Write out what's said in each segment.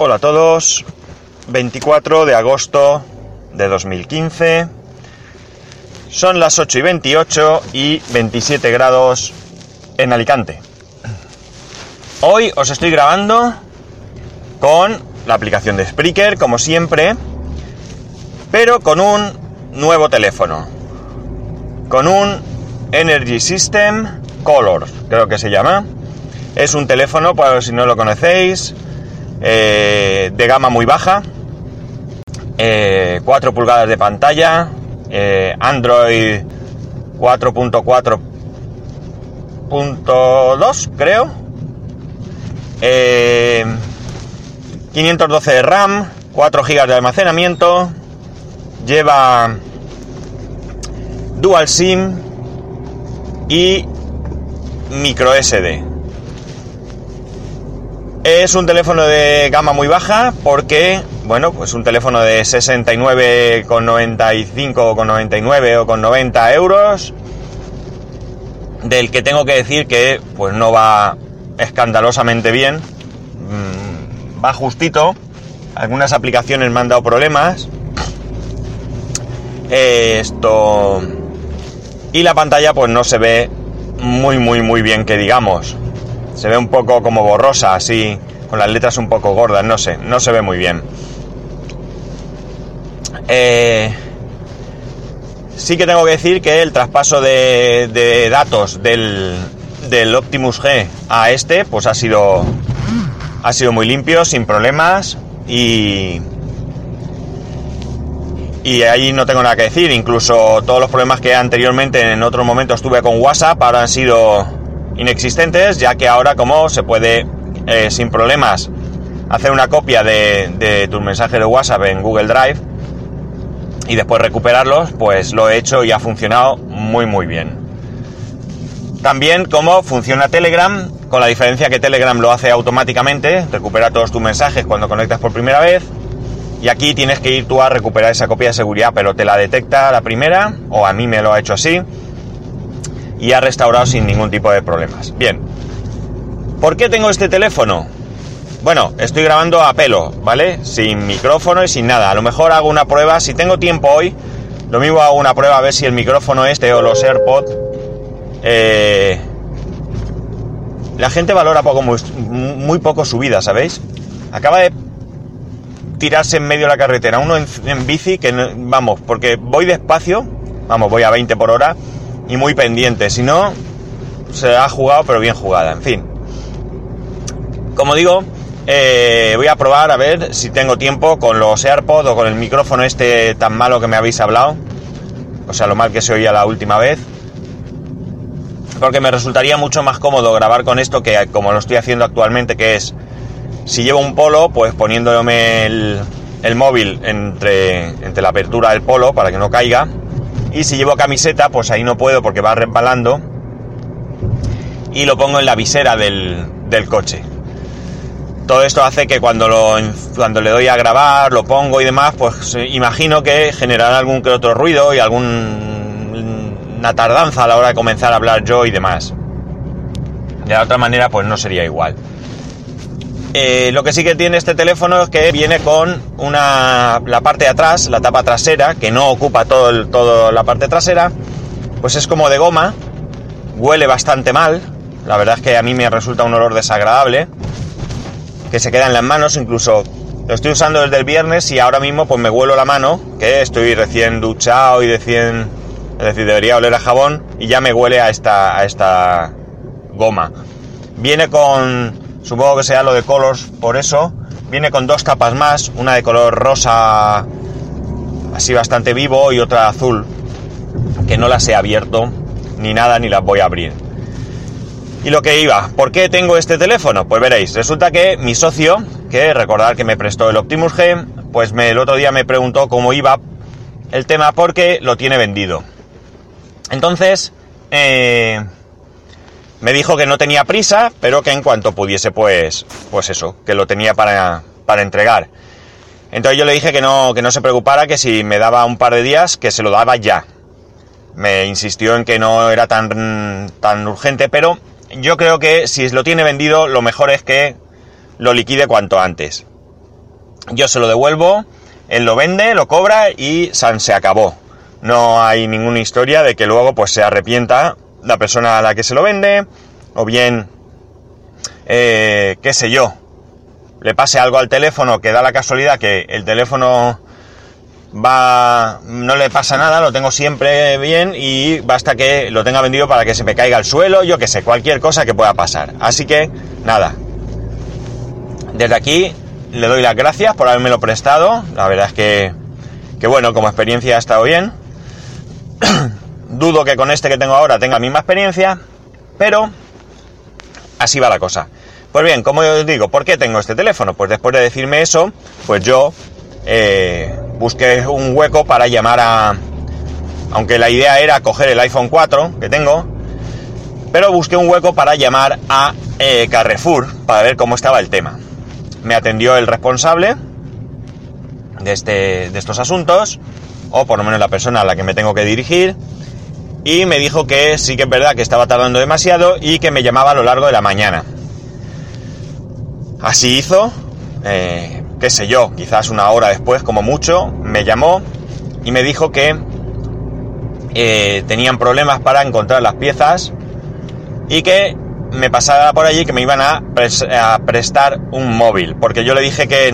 Hola a todos, 24 de agosto de 2015, son las 8 y 28 y 27 grados en Alicante. Hoy os estoy grabando con la aplicación de Spreaker, como siempre, pero con un nuevo teléfono, con un Energy System Color, creo que se llama. Es un teléfono, para si no lo conocéis, eh, de gama muy baja, 4 eh, pulgadas de pantalla, eh, Android 4.4.2 creo, 512 de RAM, 4 GB de almacenamiento, lleva Dual SIM y micro SD. Es un teléfono de gama muy baja porque, bueno, pues un teléfono de 69,95 o con 99 o con 90 euros, del que tengo que decir que pues no va escandalosamente bien, mm, va justito, algunas aplicaciones me han dado problemas, esto... Y la pantalla pues no se ve muy muy muy bien que digamos. Se ve un poco como borrosa, así, con las letras un poco gordas, no sé, no se ve muy bien. Eh, sí que tengo que decir que el traspaso de, datos del, del, Optimus G a este, pues ha sido, ha sido muy limpio, sin problemas y, y ahí no tengo nada que decir. Incluso todos los problemas que anteriormente en otros momentos tuve con WhatsApp ahora han sido inexistentes, ya que ahora como se puede eh, sin problemas hacer una copia de, de tus mensajes de WhatsApp en Google Drive y después recuperarlos, pues lo he hecho y ha funcionado muy muy bien. También cómo funciona Telegram, con la diferencia que Telegram lo hace automáticamente, recupera todos tus mensajes cuando conectas por primera vez, y aquí tienes que ir tú a recuperar esa copia de seguridad, pero te la detecta la primera, o a mí me lo ha hecho así, y ha restaurado sin ningún tipo de problemas. Bien, ¿por qué tengo este teléfono? Bueno, estoy grabando a pelo, ¿vale? Sin micrófono y sin nada. A lo mejor hago una prueba, si tengo tiempo hoy, lo mismo hago una prueba a ver si el micrófono este o los AirPods... Eh, la gente valora poco, muy, poco su vida, ¿sabéis? Acaba de tirarse en medio de la carretera, uno en, bici, que vamos, porque voy despacio, vamos, voy a 20 por hora, y muy pendiente. Si no, se ha jugado, pero bien jugada. En fin. Como digo, eh, voy a probar a ver si tengo tiempo con los AirPods o con el micrófono este tan malo que me habéis hablado. O sea, lo mal que se oía la última vez. Porque me resultaría mucho más cómodo grabar con esto que como lo estoy haciendo actualmente, que es si llevo un polo, pues poniéndome el, el móvil entre, entre la apertura del polo para que no caiga y si llevo camiseta, pues ahí no puedo porque va resbalando. Y lo pongo en la visera del, coche. Todo esto hace que cuando, lo, cuando le doy a grabar, lo pongo y demás, pues imagino que generará algún que otro ruido y alguna tardanza a la hora de comenzar a hablar yo y demás. De la otra manera, pues no sería igual. Eh, lo que sí que tiene este teléfono es que viene con una, la parte de atrás, la tapa trasera, que no ocupa todo toda la parte trasera, pues es como de goma, huele bastante mal, la verdad es que a mí me resulta un olor desagradable, que se queda en las manos, incluso lo estoy usando desde el viernes y ahora mismo pues me huelo la mano, que estoy recién duchado y recién, es decir, debería oler a jabón y ya me huele a esta, a esta goma. Viene con Supongo que sea lo de Colors por eso. Viene con dos tapas más, una de color rosa así bastante vivo y otra azul, que no las he abierto ni nada ni las voy a abrir. Y lo que iba, ¿por qué tengo este teléfono? Pues veréis, resulta que mi socio, que recordar que me prestó el Optimus G, pues el otro día me preguntó cómo iba el tema porque lo tiene vendido. Entonces, eh, me dijo que no tenía prisa, pero que en cuanto pudiese, pues, pues eso, que lo tenía para, para entregar. Entonces yo le dije que no, que no se preocupara, que si me daba un par de días, que se lo daba ya. Me insistió en que no era tan, tan urgente, pero yo creo que si lo tiene vendido, lo mejor es que lo liquide cuanto antes. yo se lo devuelvo, él lo vende, lo cobra y san se acabó. No hay ninguna historia de que luego pues se arrepienta la persona a la que se lo vende, o bien, eh, qué sé yo, le pase algo al teléfono que da la casualidad que el teléfono va no le pasa nada, lo tengo siempre bien y basta que lo tenga vendido para que se me caiga al suelo, yo que sé, cualquier cosa que pueda pasar. Así que nada. Desde aquí le doy las gracias por haberme prestado. La verdad es que que bueno, como experiencia ha estado bien. Dudo que con este que tengo ahora tenga la misma experiencia, pero así va la cosa. Pues bien, como os digo, ¿por qué tengo este teléfono? Pues después de decirme eso, pues yo eh, busqué un hueco para llamar a... Aunque la idea era coger el iPhone 4 que tengo, pero busqué un hueco para llamar a eh, Carrefour para ver cómo estaba el tema. Me atendió el responsable de, este, de estos asuntos, o por lo menos la persona a la que me tengo que dirigir, y me dijo que sí que es verdad que estaba tardando demasiado y que me llamaba a lo largo de la mañana. Así hizo, eh, qué sé yo, quizás una hora después, como mucho, me llamó y me dijo que eh, tenían problemas para encontrar las piezas y que me pasara por allí que me iban a, prestar un móvil, porque yo le dije que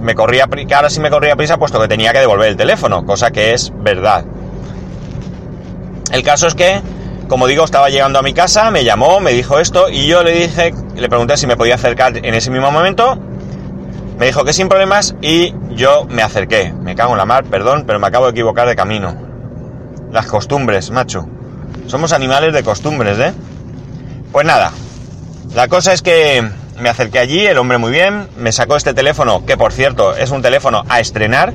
me corría, que ahora sí me corría prisa puesto que tenía que devolver el teléfono, cosa que es verdad. El caso es que, como digo, estaba llegando a mi casa, me llamó, me dijo esto y yo le dije, le pregunté si me podía acercar en ese mismo momento. Me dijo que sin problemas y yo me acerqué. Me cago en la mar, perdón, pero me acabo de equivocar de camino. Las costumbres, macho. Somos animales de costumbres, ¿eh? Pues nada. La cosa es que me acerqué allí, el hombre muy bien, me sacó este teléfono, que por cierto es un teléfono a estrenar.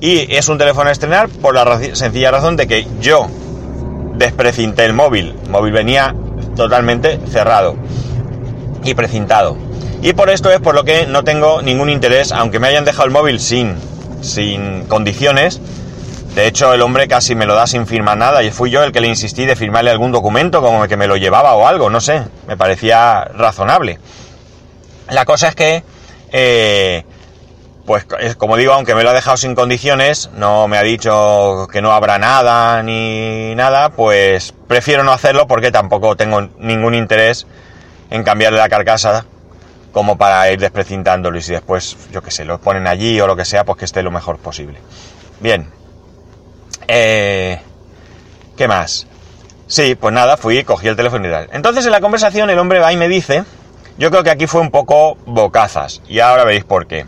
Y es un teléfono a estrenar por la sencilla razón de que yo desprecinté el móvil. El móvil venía totalmente cerrado y precintado. Y por esto es por lo que no tengo ningún interés, aunque me hayan dejado el móvil sin, sin condiciones. De hecho, el hombre casi me lo da sin firmar nada y fui yo el que le insistí de firmarle algún documento como que me lo llevaba o algo, no sé, me parecía razonable. La cosa es que eh, pues como digo, aunque me lo ha dejado sin condiciones, no me ha dicho que no habrá nada ni nada, pues prefiero no hacerlo porque tampoco tengo ningún interés en cambiarle la carcasa como para ir desprecintándolo y si después, yo qué sé, lo ponen allí o lo que sea, pues que esté lo mejor posible. Bien. Eh, ¿Qué más? Sí, pues nada, fui, cogí el teléfono y tal. Entonces en la conversación el hombre va y me dice, yo creo que aquí fue un poco bocazas y ahora veréis por qué.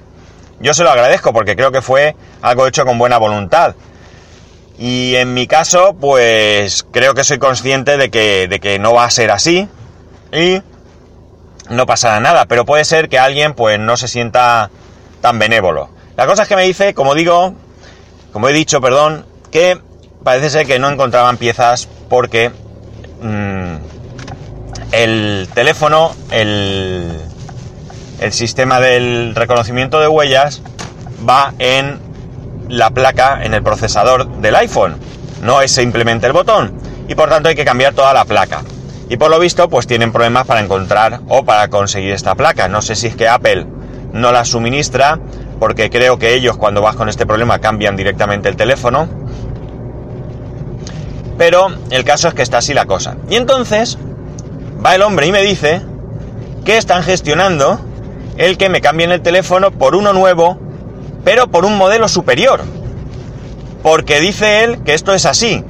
Yo se lo agradezco porque creo que fue algo hecho con buena voluntad. Y en mi caso, pues creo que soy consciente de que, de que no va a ser así. Y no pasará nada. Pero puede ser que alguien pues no se sienta tan benévolo. La cosa es que me dice, como digo, como he dicho, perdón, que parece ser que no encontraban piezas porque mm, el teléfono, el, el sistema del reconocimiento de huellas va en la placa, en el procesador del iPhone. No es simplemente el botón. Y por tanto hay que cambiar toda la placa. Y por lo visto, pues tienen problemas para encontrar o para conseguir esta placa. No sé si es que Apple no la suministra, porque creo que ellos cuando vas con este problema cambian directamente el teléfono. Pero el caso es que está así la cosa. Y entonces va el hombre y me dice que están gestionando el que me cambien el teléfono por uno nuevo, pero por un modelo superior. Porque dice él que esto es así,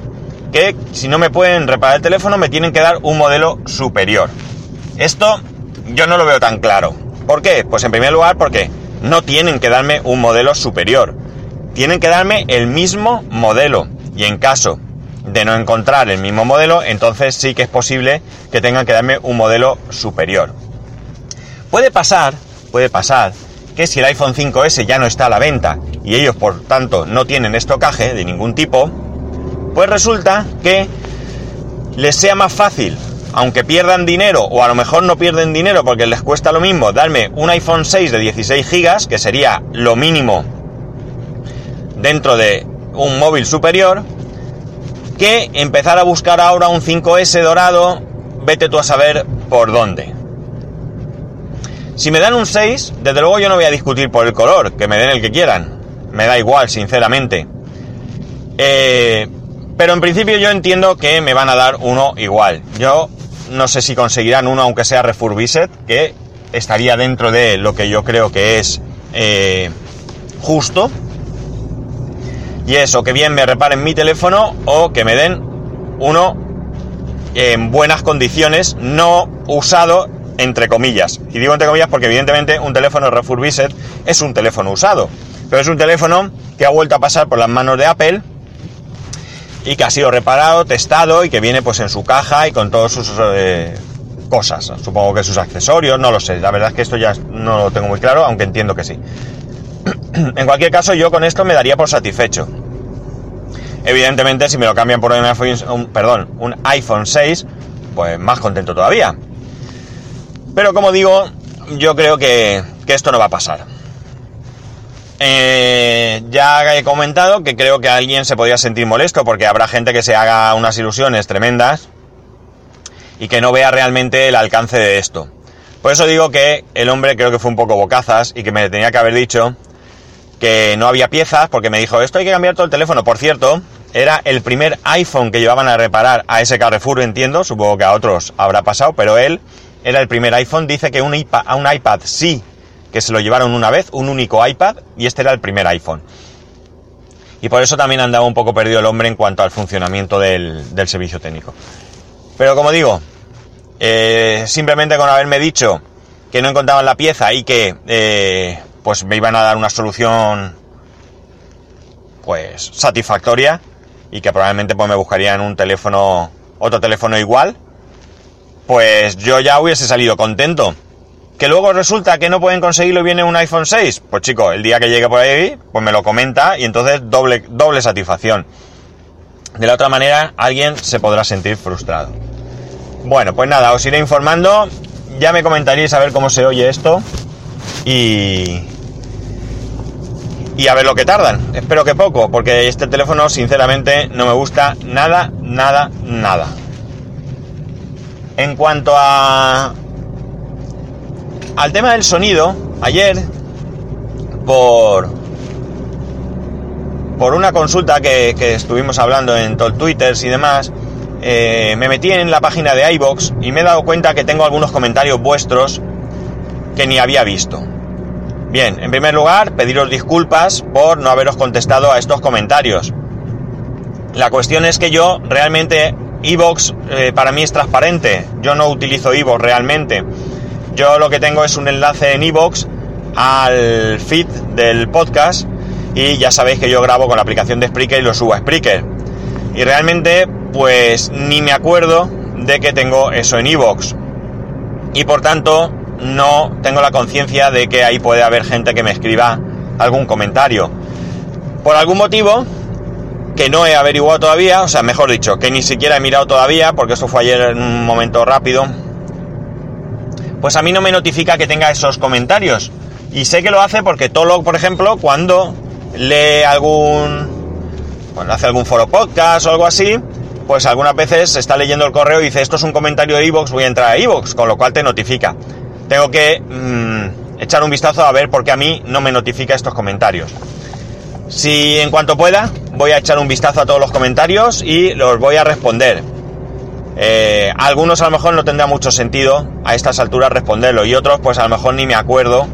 que si no me pueden reparar el teléfono me tienen que dar un modelo superior. Esto yo no lo veo tan claro. ¿Por qué? Pues en primer lugar porque no tienen que darme un modelo superior. Tienen que darme el mismo modelo. Y en caso de no encontrar el mismo modelo, entonces sí que es posible que tengan que darme un modelo superior. Puede pasar puede pasar que si el iPhone 5S ya no está a la venta y ellos por tanto no tienen estocaje de ningún tipo, pues resulta que les sea más fácil, aunque pierdan dinero o a lo mejor no pierden dinero porque les cuesta lo mismo darme un iPhone 6 de 16 GB, que sería lo mínimo dentro de un móvil superior, que empezar a buscar ahora un 5S dorado, vete tú a saber por dónde. Si me dan un 6, desde luego yo no voy a discutir por el color, que me den el que quieran. Me da igual, sinceramente. Eh, pero en principio yo entiendo que me van a dar uno igual. Yo no sé si conseguirán uno aunque sea refurbished, que estaría dentro de lo que yo creo que es eh, justo. Y eso, que bien me reparen mi teléfono o que me den uno en buenas condiciones, no usado entre comillas. Y digo entre comillas porque evidentemente un teléfono refurbished es un teléfono usado. Pero es un teléfono que ha vuelto a pasar por las manos de Apple y que ha sido reparado, testado y que viene pues en su caja y con todas sus eh, cosas. Supongo que sus accesorios, no lo sé. La verdad es que esto ya no lo tengo muy claro, aunque entiendo que sí. en cualquier caso, yo con esto me daría por satisfecho. Evidentemente, si me lo cambian por un iPhone, perdón, un iPhone 6, pues más contento todavía. Pero como digo, yo creo que, que esto no va a pasar. Eh, ya he comentado que creo que alguien se podría sentir molesto porque habrá gente que se haga unas ilusiones tremendas y que no vea realmente el alcance de esto. Por eso digo que el hombre creo que fue un poco bocazas y que me tenía que haber dicho que no había piezas porque me dijo esto hay que cambiar todo el teléfono. Por cierto, era el primer iPhone que llevaban a reparar a ese Carrefour, entiendo, supongo que a otros habrá pasado, pero él era el primer iPhone, dice que un iPad, un iPad sí que se lo llevaron una vez, un único iPad, y este era el primer iPhone. Y por eso también andaba un poco perdido el hombre en cuanto al funcionamiento del, servicio técnico. Pero como digo, eh, simplemente con haberme dicho que no encontraban la pieza y que eh, pues me iban a dar una solución pues satisfactoria y que probablemente pues me buscarían un teléfono otro teléfono igual pues yo ya hubiese salido contento que luego resulta que no pueden conseguirlo y viene un iPhone 6, pues chico, el día que llegue por ahí, pues me lo comenta y entonces doble, doble satisfacción. De la otra manera, alguien se podrá sentir frustrado. Bueno, pues nada, os iré informando. Ya me comentaréis a ver cómo se oye esto. Y. Y a ver lo que tardan. Espero que poco, porque este teléfono, sinceramente, no me gusta nada, nada, nada. En cuanto a, al tema del sonido, ayer, por, por una consulta que, estuvimos hablando en todo Twitter y demás, eh, me metí en la página de iBox y me he dado cuenta que tengo algunos comentarios vuestros que ni había visto. Bien, en primer lugar, pediros disculpas por no haberos contestado a estos comentarios. La cuestión es que yo realmente iBox eh, para mí es transparente. Yo no utilizo iBox realmente. Yo lo que tengo es un enlace en iBox al feed del podcast y ya sabéis que yo grabo con la aplicación de Spreaker y lo subo a Spreaker. Y realmente, pues ni me acuerdo de que tengo eso en iBox. Y por tanto, no tengo la conciencia de que ahí puede haber gente que me escriba algún comentario. Por algún motivo que no he averiguado todavía, o sea, mejor dicho, que ni siquiera he mirado todavía, porque eso fue ayer en un momento rápido, pues a mí no me notifica que tenga esos comentarios. Y sé que lo hace porque Tolog, por ejemplo, cuando lee algún. cuando hace algún foro podcast o algo así, pues algunas veces está leyendo el correo y dice esto es un comentario de Evox, voy a entrar a Evox, con lo cual te notifica. Tengo que mm, echar un vistazo a ver por qué a mí no me notifica estos comentarios. Si en cuanto pueda, voy a echar un vistazo a todos los comentarios y los voy a responder. Eh, algunos a lo mejor no tendrá mucho sentido a estas alturas responderlo y otros pues a lo mejor ni me acuerdo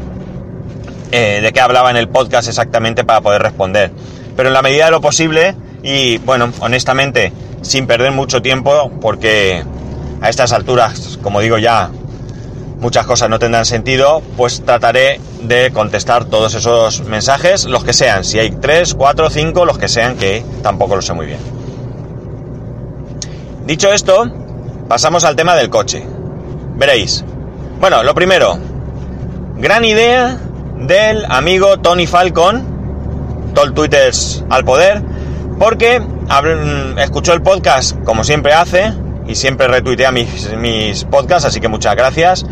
eh, de qué hablaba en el podcast exactamente para poder responder. Pero en la medida de lo posible y bueno, honestamente, sin perder mucho tiempo porque a estas alturas, como digo ya, muchas cosas no tendrán sentido, pues trataré de contestar todos esos mensajes, los que sean, si hay 3, 4, 5, los que sean, que tampoco lo sé muy bien. Dicho esto, pasamos al tema del coche. Veréis. Bueno, lo primero, gran idea del amigo Tony Falcon, todo Twitter al poder, porque escuchó el podcast como siempre hace y siempre retuitea mis, mis podcasts, así que muchas gracias.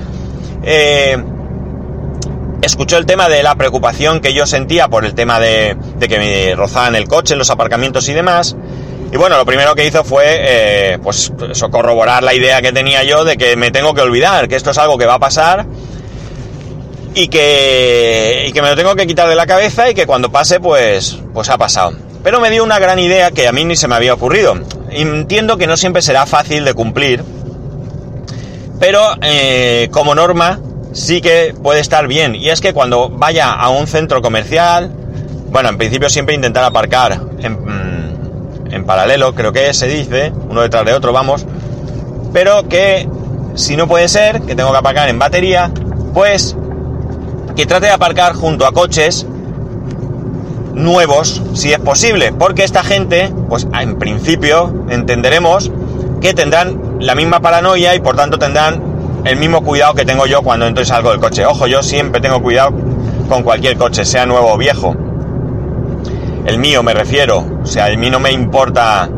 Eh, escuchó el tema de la preocupación que yo sentía por el tema de, que me rozaban el coche los aparcamientos y demás. Y bueno, lo primero que hizo fue, eh, pues corroborar la idea que tenía yo de que me tengo que olvidar, que esto es algo que va a pasar y que, que me lo tengo que quitar de la cabeza y que cuando pase pues, pues ha pasado. Pero me dio una gran idea que a mí ni se me había ocurrido. Entiendo que no siempre será fácil de cumplir, pero eh, como norma sí que puede estar bien. Y es que cuando vaya a un centro comercial, bueno, en principio siempre intentar aparcar en, mm, en paralelo, creo que se dice, uno detrás de otro, vamos, pero que si no puede ser, que tengo que aparcar en batería, pues que trate de aparcar junto a coches nuevos, si es posible, porque esta gente, pues en principio entenderemos que tendrán la misma paranoia y por tanto tendrán el mismo cuidado que tengo yo cuando entro y salgo del coche. Ojo, yo siempre tengo cuidado con cualquier coche, sea nuevo o viejo. El mío me refiero, o sea, a mí no me importa,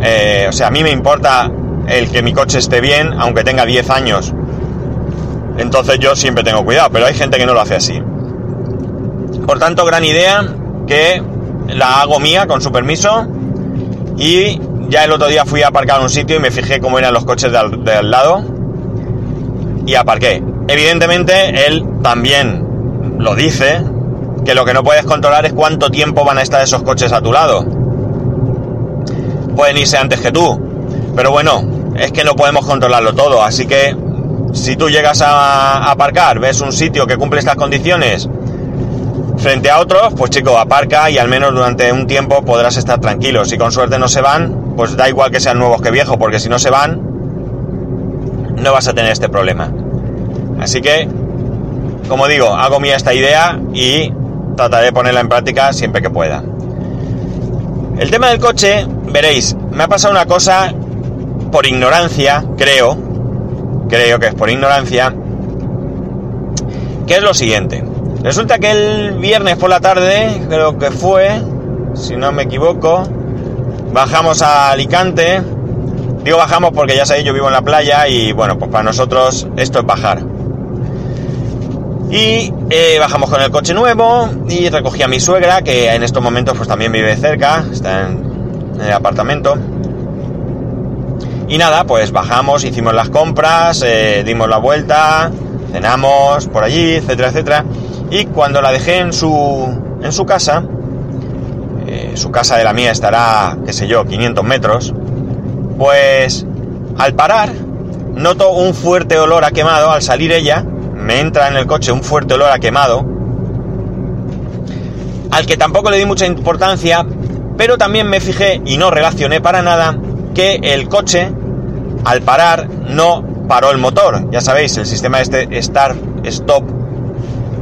eh, o sea, a mí me importa el que mi coche esté bien, aunque tenga 10 años. Entonces yo siempre tengo cuidado, pero hay gente que no lo hace así. Por tanto, gran idea que la hago mía con su permiso y ya el otro día fui a aparcar un sitio y me fijé cómo eran los coches de al, lado y aparqué. Evidentemente él también lo dice, que lo que no puedes controlar es cuánto tiempo van a estar esos coches a tu lado. Pueden irse antes que tú, pero bueno, es que no podemos controlarlo todo, así que si tú llegas a aparcar, ves un sitio que cumple estas condiciones frente a otros, pues chico, aparca y al menos durante un tiempo podrás estar tranquilo. Si con suerte no se van, pues da igual que sean nuevos que viejos, porque si no se van, no vas a tener este problema. Así que, como digo, hago mía esta idea y trataré de ponerla en práctica siempre que pueda. El tema del coche, veréis, me ha pasado una cosa por ignorancia, creo, creo que es por ignorancia, que es lo siguiente. Resulta que el viernes por la tarde, creo que fue, si no me equivoco, bajamos a Alicante. Digo bajamos porque ya sabéis, yo vivo en la playa y bueno, pues para nosotros esto es bajar. Y eh, bajamos con el coche nuevo y recogí a mi suegra, que en estos momentos pues también vive cerca, está en, el apartamento. Y nada, pues bajamos, hicimos las compras, eh, dimos la vuelta, cenamos por allí, etcétera, etcétera. Y cuando la dejé en su, en su casa, su casa de la mía estará, qué sé yo, 500 metros, pues al parar noto un fuerte olor a quemado, al salir ella, me entra en el coche un fuerte olor a quemado, al que tampoco le di mucha importancia, pero también me fijé y no relacioné para nada que el coche, al parar, no paró el motor. Ya sabéis, el sistema este Start Stop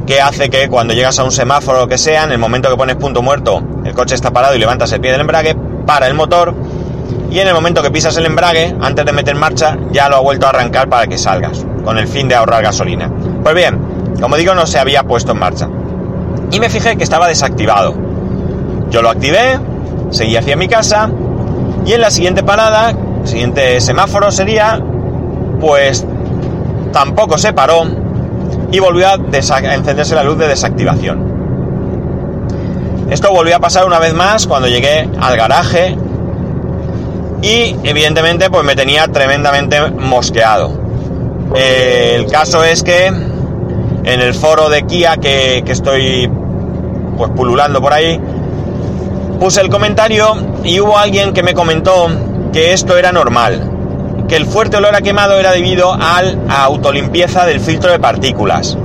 que hace que cuando llegas a un semáforo o que sea, en el momento que pones punto muerto, el coche está parado y levantas el pie del embrague, para el motor y en el momento que pisas el embrague, antes de meter marcha, ya lo ha vuelto a arrancar para que salgas, con el fin de ahorrar gasolina. Pues bien, como digo, no se había puesto en marcha. Y me fijé que estaba desactivado. Yo lo activé, seguí hacia mi casa y en la siguiente parada, siguiente semáforo sería, pues tampoco se paró y volvió a, encenderse la luz de desactivación. Esto volvió a pasar una vez más cuando llegué al garaje y evidentemente pues me tenía tremendamente mosqueado. Eh, el caso es que en el foro de Kia que, que estoy pues pululando por ahí, puse el comentario y hubo alguien que me comentó que esto era normal, que el fuerte olor a quemado era debido a la autolimpieza del filtro de partículas.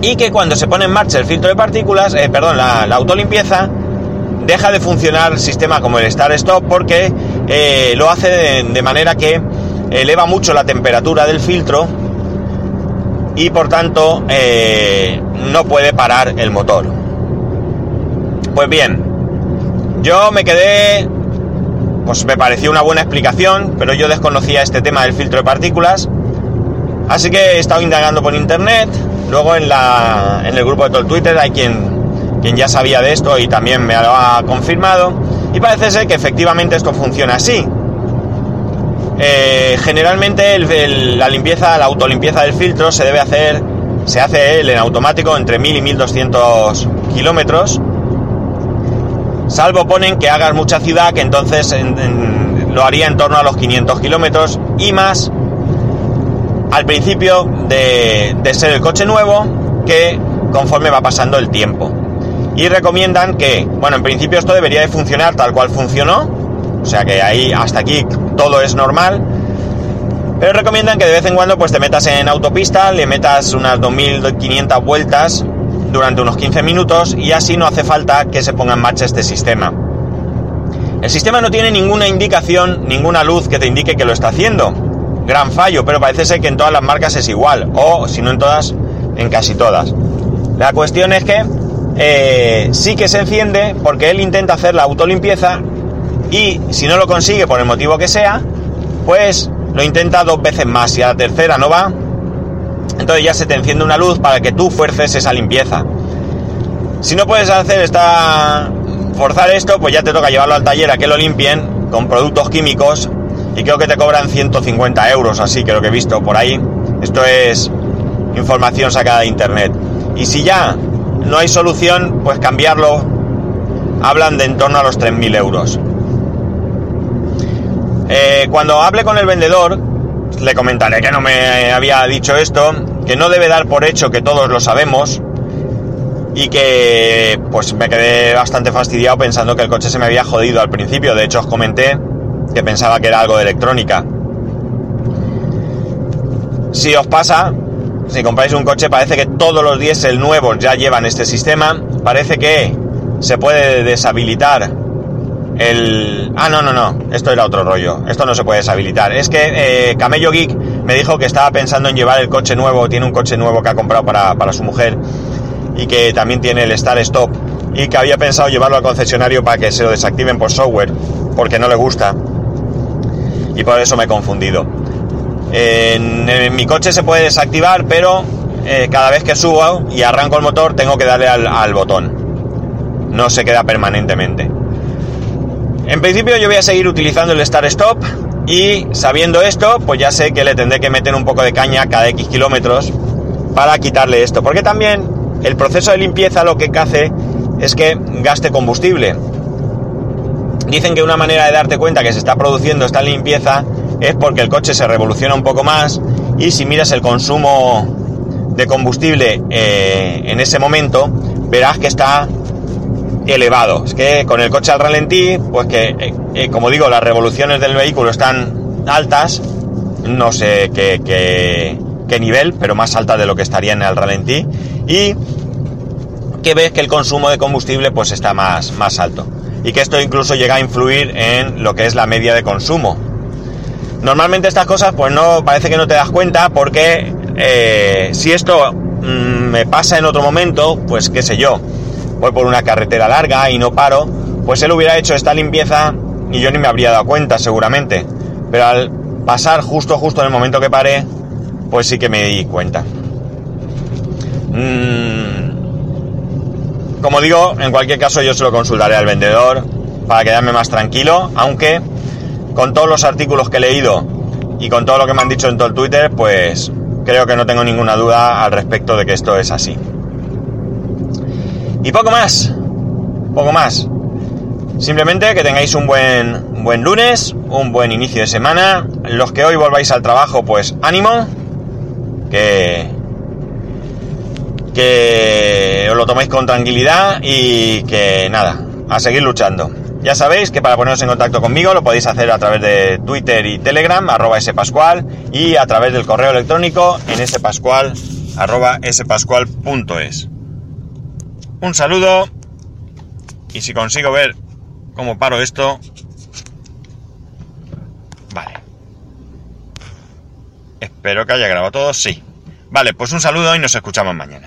Y que cuando se pone en marcha el filtro de partículas, eh, perdón, la, autolimpieza, deja de funcionar el sistema como el Start Stop porque eh, lo hace de, manera que eleva mucho la temperatura del filtro y por tanto eh, no puede parar el motor. Pues bien, yo me quedé pues me pareció una buena explicación, pero yo desconocía este tema del filtro de partículas. Así que he estado indagando por internet, luego en, la, en el grupo de todo el Twitter hay quien, quien ya sabía de esto y también me lo ha confirmado. Y parece ser que efectivamente esto funciona así. Eh, generalmente la limpieza, la autolimpieza del filtro se debe hacer, se hace él en automático entre 1000 y 1200 kilómetros Salvo ponen que hagas mucha ciudad, que entonces lo haría en torno a los 500 kilómetros y más al principio de, ser el coche nuevo, que conforme va pasando el tiempo. Y recomiendan que, bueno, en principio esto debería de funcionar tal cual funcionó, o sea que ahí hasta aquí todo es normal, pero recomiendan que de vez en cuando pues te metas en autopista, le metas unas 2500 vueltas durante unos 15 minutos y así no hace falta que se ponga en marcha este sistema. El sistema no tiene ninguna indicación, ninguna luz que te indique que lo está haciendo. Gran fallo, pero parece ser que en todas las marcas es igual, o si no en todas, en casi todas. La cuestión es que eh, sí que se enciende porque él intenta hacer la autolimpieza y si no lo consigue por el motivo que sea, pues lo intenta dos veces más y a la tercera no va, entonces ya se te enciende una luz para que tú fuerces esa limpieza. Si no puedes hacer esta forzar esto, pues ya te toca llevarlo al taller a que lo limpien con productos químicos y creo que te cobran 150 euros, así creo que he visto por ahí. Esto es información sacada de internet. Y si ya no hay solución, pues cambiarlo. Hablan de en torno a los 3.000 euros. Eh, cuando hable con el vendedor, le comentaré que no me había dicho esto, que no debe dar por hecho que todos lo sabemos y que pues me quedé bastante fastidiado pensando que el coche se me había jodido al principio. De hecho os comenté que pensaba que era algo de electrónica. Si os pasa, si compráis un coche parece que todos los diésel nuevos ya llevan este sistema. Parece que se puede deshabilitar el... Ah, no, no, no, esto era otro rollo, esto no se puede deshabilitar. Es que eh, Camello Geek me dijo que estaba pensando en llevar el coche nuevo, tiene un coche nuevo que ha comprado para, para su mujer y que también tiene el Start Stop y que había pensado llevarlo al concesionario para que se lo desactiven por software, porque no le gusta. Y por eso me he confundido. En, mi coche se puede desactivar, pero eh, cada vez que subo y arranco el motor tengo que darle al, al botón. No se queda permanentemente. En principio yo voy a seguir utilizando el Start Stop y sabiendo esto, pues ya sé que le tendré que meter un poco de caña cada X kilómetros para quitarle esto. Porque también el proceso de limpieza lo que hace es que gaste combustible. Dicen que una manera de darte cuenta que se está produciendo esta limpieza es porque el coche se revoluciona un poco más y si miras el consumo de combustible eh, en ese momento, verás que está elevado. Es que con el coche al ralentí, pues que, eh, eh, como digo, las revoluciones del vehículo están altas, no sé qué, qué, nivel, pero más alta de lo que estaría en el ralentí, y que ves que el consumo de combustible pues está más, más alto. Y que esto incluso llega a influir en lo que es la media de consumo. Normalmente estas cosas pues no parece que no te das cuenta porque eh, si esto mm, me pasa en otro momento, pues qué sé yo, voy por una carretera larga y no paro, pues él hubiera hecho esta limpieza y yo ni me habría dado cuenta seguramente. Pero al pasar justo, justo en el momento que paré, pues sí que me di cuenta. Mm, como digo, en cualquier caso yo se lo consultaré al vendedor para quedarme más tranquilo, aunque con todos los artículos que he leído y con todo lo que me han dicho en todo el Twitter, pues creo que no tengo ninguna duda al respecto de que esto es así. Y poco más, poco más. Simplemente que tengáis un buen, buen lunes, un buen inicio de semana. Los que hoy volváis al trabajo, pues ánimo. Que, que os lo toméis con tranquilidad y que nada, a seguir luchando. Ya sabéis que para poneros en contacto conmigo lo podéis hacer a través de Twitter y Telegram, arroba spascual, y a través del correo electrónico en spascual, arroba spascual.es. Un saludo. Y si consigo ver cómo paro esto... Vale. Espero que haya grabado todo. Sí. Vale, pues un saludo y nos escuchamos mañana.